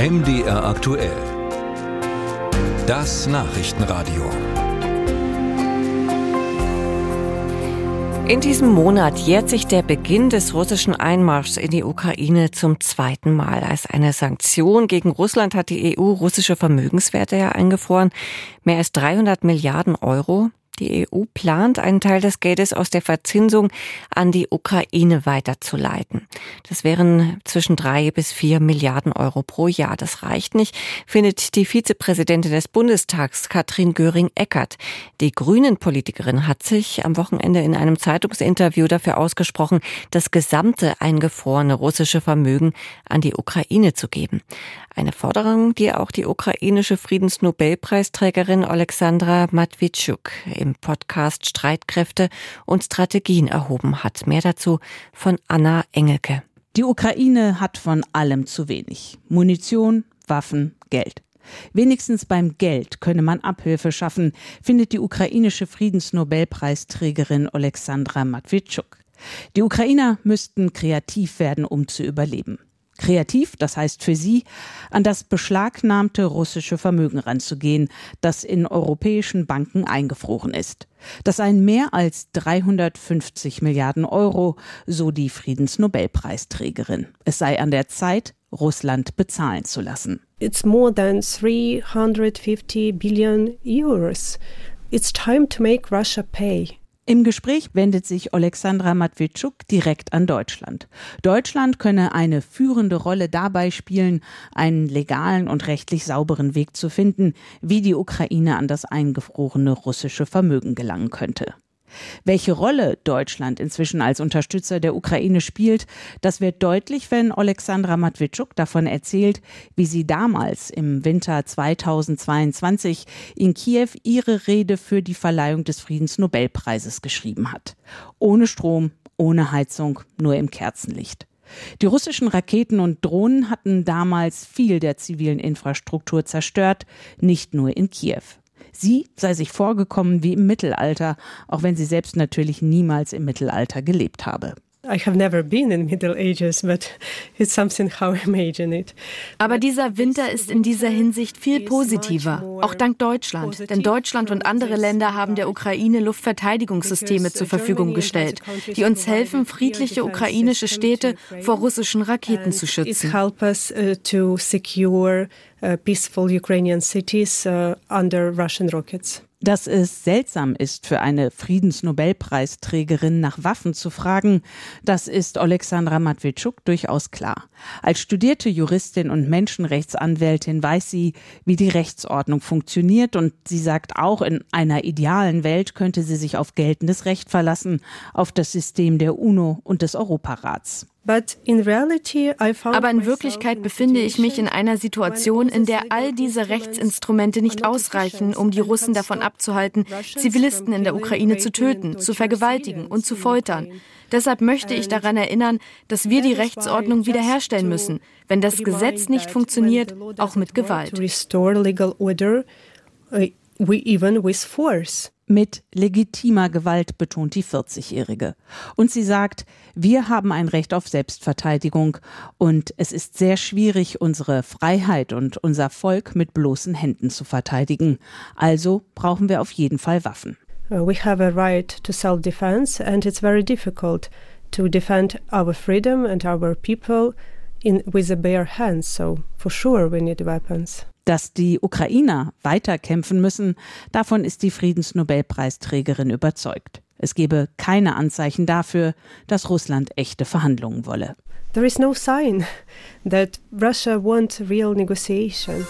MDR aktuell. Das Nachrichtenradio. In diesem Monat jährt sich der Beginn des russischen Einmarschs in die Ukraine zum zweiten Mal. Als eine Sanktion gegen Russland hat die EU russische Vermögenswerte ja eingefroren. Mehr als 300 Milliarden Euro. Die EU plant, einen Teil des Geldes aus der Verzinsung an die Ukraine weiterzuleiten. Das wären zwischen drei bis vier Milliarden Euro pro Jahr. Das reicht nicht, findet die Vizepräsidentin des Bundestags, Katrin Göring-Eckert. Die Grünen-Politikerin hat sich am Wochenende in einem Zeitungsinterview dafür ausgesprochen, das gesamte eingefrorene russische Vermögen an die Ukraine zu geben. Eine Forderung, die auch die ukrainische Friedensnobelpreisträgerin Alexandra Matwitschuk im Podcast Streitkräfte und Strategien erhoben hat. Mehr dazu von Anna Engelke. Die Ukraine hat von allem zu wenig. Munition, Waffen, Geld. Wenigstens beim Geld könne man Abhilfe schaffen, findet die ukrainische Friedensnobelpreisträgerin Alexandra Matwitschuk. Die Ukrainer müssten kreativ werden, um zu überleben kreativ, das heißt für sie, an das beschlagnahmte russische Vermögen ranzugehen, das in europäischen Banken eingefroren ist. Das seien mehr als 350 Milliarden Euro, so die Friedensnobelpreisträgerin. Es sei an der Zeit, Russland bezahlen zu lassen. It's more than 350 billion euros. It's time to make Russia pay. Im Gespräch wendet sich Alexandra Matwitschuk direkt an Deutschland. Deutschland könne eine führende Rolle dabei spielen, einen legalen und rechtlich sauberen Weg zu finden, wie die Ukraine an das eingefrorene russische Vermögen gelangen könnte. Welche Rolle Deutschland inzwischen als Unterstützer der Ukraine spielt, das wird deutlich, wenn Alexandra Matwitschuk davon erzählt, wie sie damals im Winter 2022 in Kiew ihre Rede für die Verleihung des Friedensnobelpreises geschrieben hat. Ohne Strom, ohne Heizung, nur im Kerzenlicht. Die russischen Raketen und Drohnen hatten damals viel der zivilen Infrastruktur zerstört, nicht nur in Kiew. Sie sei sich vorgekommen wie im Mittelalter, auch wenn sie selbst natürlich niemals im Mittelalter gelebt habe. I have never been in Middle Ages, but it's something how I imagine it. Aber dieser Winter ist in dieser Hinsicht viel positiver, auch dank Deutschland. Denn Deutschland und andere Länder haben der Ukraine Luftverteidigungssysteme zur Verfügung gestellt, die uns helfen, friedliche ukrainische Städte vor russischen Raketen zu schützen. Uh, peaceful Ukrainian cities uh, under Russian rockets. Dass es seltsam ist, für eine Friedensnobelpreisträgerin nach Waffen zu fragen, das ist Alexandra Matwitschuk durchaus klar. Als studierte Juristin und Menschenrechtsanwältin weiß sie, wie die Rechtsordnung funktioniert und sie sagt auch, in einer idealen Welt könnte sie sich auf geltendes Recht verlassen, auf das System der UNO und des Europarats. Aber in Wirklichkeit befinde ich mich in einer Situation, in der all diese Rechtsinstrumente nicht ausreichen, um die Russen davon abzuhalten, Zivilisten in der Ukraine zu töten, zu vergewaltigen und zu foltern. Deshalb möchte ich daran erinnern, dass wir die Rechtsordnung wiederherstellen müssen, wenn das Gesetz nicht funktioniert, auch mit Gewalt. Mit legitimer Gewalt betont die 40-Jährige. Und sie sagt, wir haben ein Recht auf Selbstverteidigung und es ist sehr schwierig, unsere Freiheit und unser Volk mit bloßen Händen zu verteidigen. Also brauchen wir auf jeden Fall Waffen. Uh, we have a right to self-defense and it's very difficult to defend our freedom and our people in, with a bare hands. So for sure we need weapons. Dass die Ukrainer weiter kämpfen müssen, davon ist die Friedensnobelpreisträgerin überzeugt. Es gebe keine Anzeichen dafür, dass Russland echte Verhandlungen wolle. There is no sign that Russia wants real negotiation.